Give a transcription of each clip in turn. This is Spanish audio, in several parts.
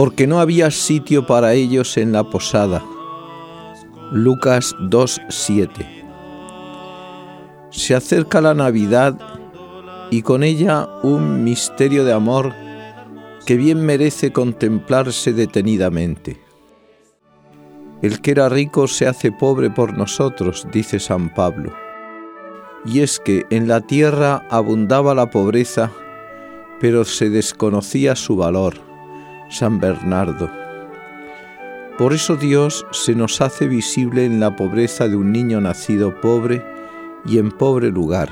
Porque no había sitio para ellos en la posada. Lucas 2.7 Se acerca la Navidad y con ella un misterio de amor que bien merece contemplarse detenidamente. El que era rico se hace pobre por nosotros, dice San Pablo. Y es que en la tierra abundaba la pobreza, pero se desconocía su valor San Bernardo. Por eso Dios se nos hace visible en la pobreza de un niño nacido pobre y en pobre lugar.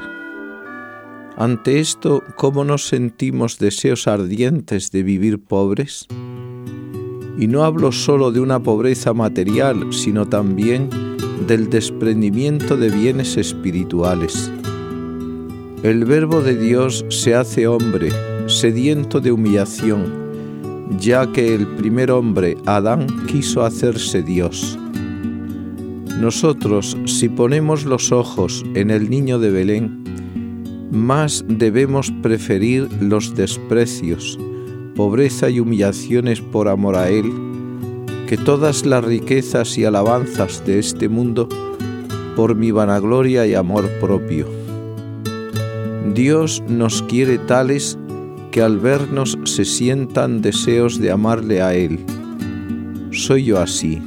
Ante esto, ¿cómo nos sentimos deseos ardientes de vivir pobres? Y no hablo solo de una pobreza material, sino también del desprendimiento de bienes espirituales. El Verbo de Dios se hace hombre, sediento de humillación, ya que el primer hombre, Adán, quiso hacerse Dios. Nosotros, si ponemos los ojos en el niño de Belén, más debemos preferir los desprecios, pobreza y humillaciones por amor a Él, que todas las riquezas y alabanzas de este mundo por mi vanagloria y amor propio. Dios nos quiere tales al vernos se sientan deseos de amarle a Él. Soy yo así.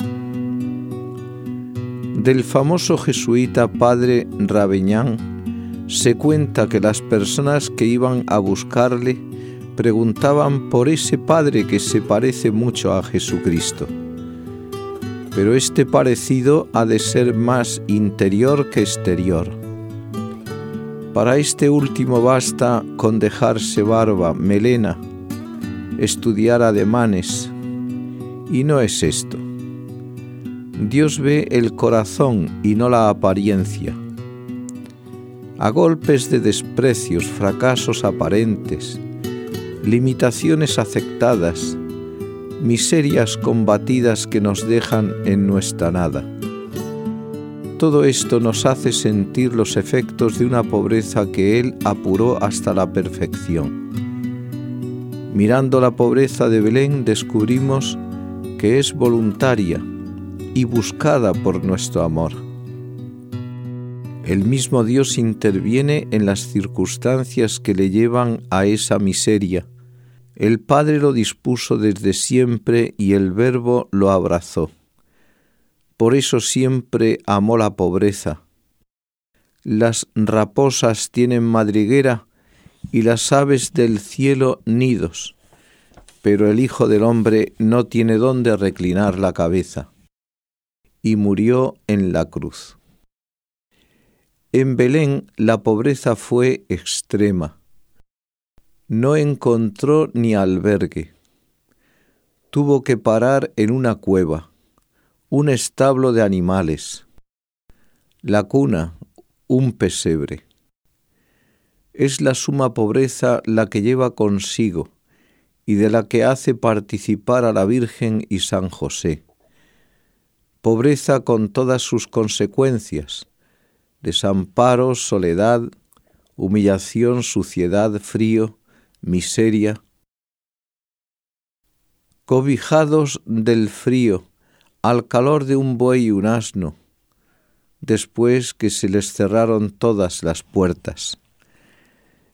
Del famoso jesuita padre Rabeñán se cuenta que las personas que iban a buscarle preguntaban por ese padre que se parece mucho a Jesucristo. Pero este parecido ha de ser más interior que exterior para este último basta con dejarse barba, melena, estudiar ademanes. Y no es esto. Dios ve el corazón y no la apariencia. A golpes de desprecios, fracasos aparentes, limitaciones aceptadas, miserias combatidas que nos dejan en nuestra nada todo esto nos hace sentir los efectos de una pobreza que Él apuró hasta la perfección. Mirando la pobreza de Belén descubrimos que es voluntaria y buscada por nuestro amor. El mismo Dios interviene en las circunstancias que le llevan a esa miseria. El Padre lo dispuso desde siempre y el Verbo lo abrazó. Por eso siempre amó la pobreza. Las raposas tienen madriguera y las aves del cielo nidos, pero el Hijo del Hombre no tiene dónde reclinar la cabeza. Y murió en la cruz. En Belén la pobreza fue extrema. No encontró ni albergue. Tuvo que parar en una cueva un establo de animales, la cuna, un pesebre. Es la suma pobreza la que lleva consigo y de la que hace participar a la Virgen y San José. Pobreza con todas sus consecuencias, desamparo, soledad, humillación, suciedad, frío, miseria, cobijados del frío, al calor de un buey y un asno, después que se les cerraron todas las puertas.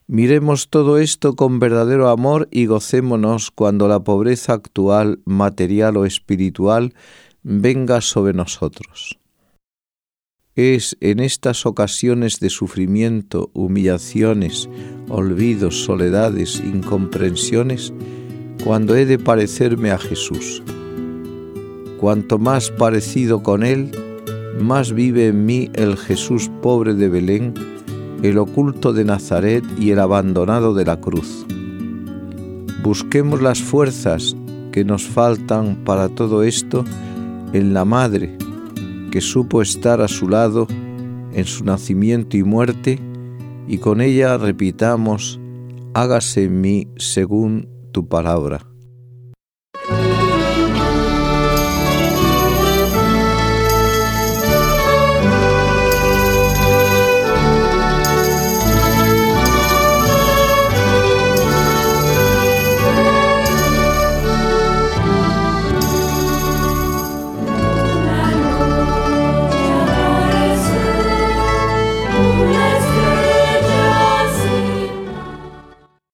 Miremos todo esto con verdadero amor y gocémonos cuando la pobreza actual, material o espiritual, venga sobre nosotros. Es en estas ocasiones de sufrimiento, humillaciones, olvidos, soledades, incomprensiones, cuando he de parecerme a Jesús. Cuanto más parecido con Él, más vive en mí el Jesús pobre de Belén, el oculto de Nazaret y el abandonado de la cruz. Busquemos las fuerzas que nos faltan para todo esto en la Madre, que supo estar a su lado en su nacimiento y muerte, y con ella repitamos, hágase en mí según tu palabra.